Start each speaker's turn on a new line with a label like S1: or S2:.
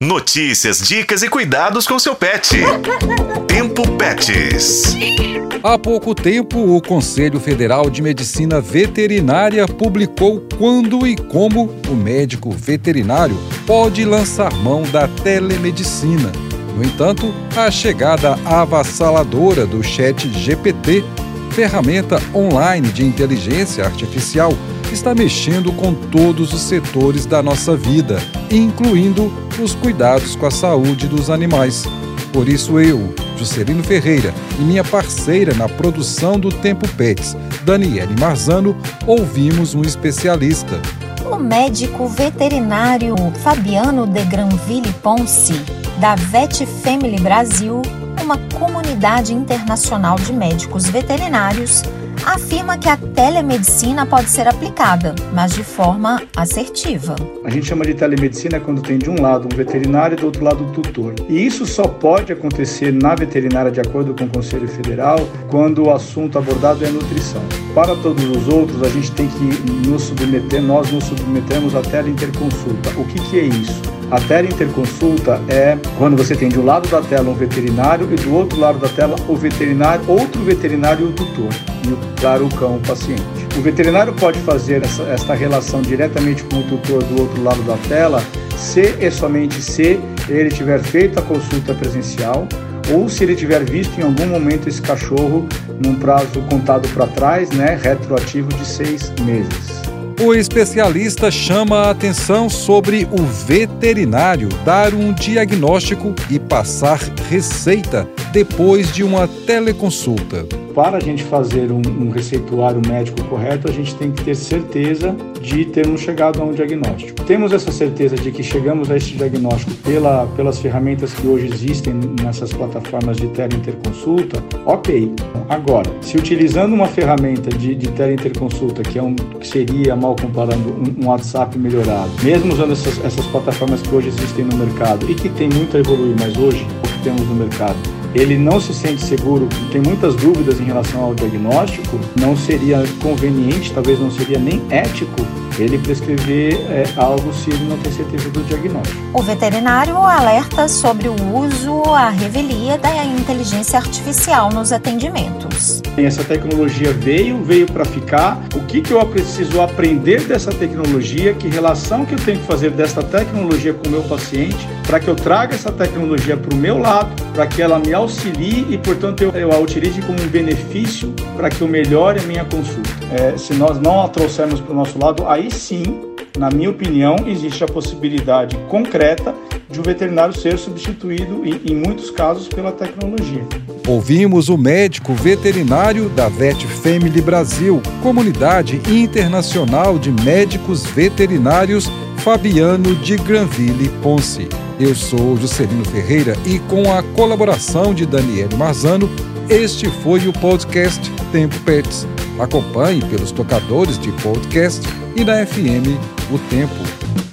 S1: Notícias, dicas e cuidados com seu pet. Tempo Pets.
S2: Há pouco tempo, o Conselho Federal de Medicina Veterinária publicou quando e como o médico veterinário pode lançar mão da telemedicina. No entanto, a chegada avassaladora do Chat GPT, ferramenta online de inteligência artificial, está mexendo com todos os setores da nossa vida, incluindo os cuidados com a saúde dos animais. Por isso eu, Juscelino Ferreira, e minha parceira na produção do Tempo Pets, Daniele Marzano, ouvimos um especialista.
S3: O médico veterinário Fabiano de Granville Ponce, da Vet Family Brasil, uma comunidade internacional de médicos veterinários, afirma que a telemedicina pode ser aplicada, mas de forma assertiva.
S4: A gente chama de telemedicina quando tem de um lado um veterinário e do outro lado um tutor. E isso só pode acontecer na veterinária, de acordo com o Conselho Federal, quando o assunto abordado é nutrição. Para todos os outros, a gente tem que nos submeter, nós nos submetemos à teleinterconsulta. O que, que é isso? A teleinterconsulta é quando você tem de um lado da tela um veterinário e do outro lado da tela o veterinário, outro veterinário e o tutor. E claro, o cão, o paciente. O veterinário pode fazer essa, essa relação diretamente com o tutor do outro lado da tela se e somente se ele tiver feito a consulta presencial ou se ele tiver visto em algum momento esse cachorro num prazo contado para trás, né, retroativo de seis meses.
S2: O especialista chama a atenção sobre o veterinário dar um diagnóstico e passar receita depois de uma teleconsulta.
S4: Para a gente fazer um, um, receituário médico correto, a gente tem que ter certeza de termos chegado a um diagnóstico. Temos essa certeza de que chegamos a esse diagnóstico pela, pelas ferramentas que hoje existem nessas plataformas de teleinterconsulta, ok. Agora, se utilizando uma ferramenta de, de teleinterconsulta, que, é um, que seria, mal comparando, um, um WhatsApp melhorado, mesmo usando essas, essas plataformas que hoje existem no mercado e que tem muito a evoluir, mas hoje o que temos no mercado ele não se sente seguro, tem muitas dúvidas em relação ao diagnóstico, não seria conveniente, talvez não seria nem ético ele prescrever é, algo se ele não tem certeza do diagnóstico.
S3: O veterinário alerta sobre o uso, a revelia da inteligência artificial nos atendimentos.
S4: Essa tecnologia veio, veio para ficar. Que, que eu preciso aprender dessa tecnologia? Que relação que eu tenho que fazer dessa tecnologia com o meu paciente para que eu traga essa tecnologia para o meu lado, para que ela me auxilie e, portanto, eu, eu a utilize como um benefício para que eu melhore a minha consulta. É, se nós não a trouxermos para o nosso lado, aí sim, na minha opinião, existe a possibilidade concreta de um veterinário ser substituído, em, em muitos casos, pela tecnologia.
S2: Ouvimos o médico veterinário da Vet Family Brasil, comunidade internacional de médicos veterinários, Fabiano de Granville Ponce. Eu sou Juscelino Ferreira e com a colaboração de Daniele Marzano, este foi o podcast Tempo Pets. Acompanhe pelos tocadores de podcast e na FM o tempo.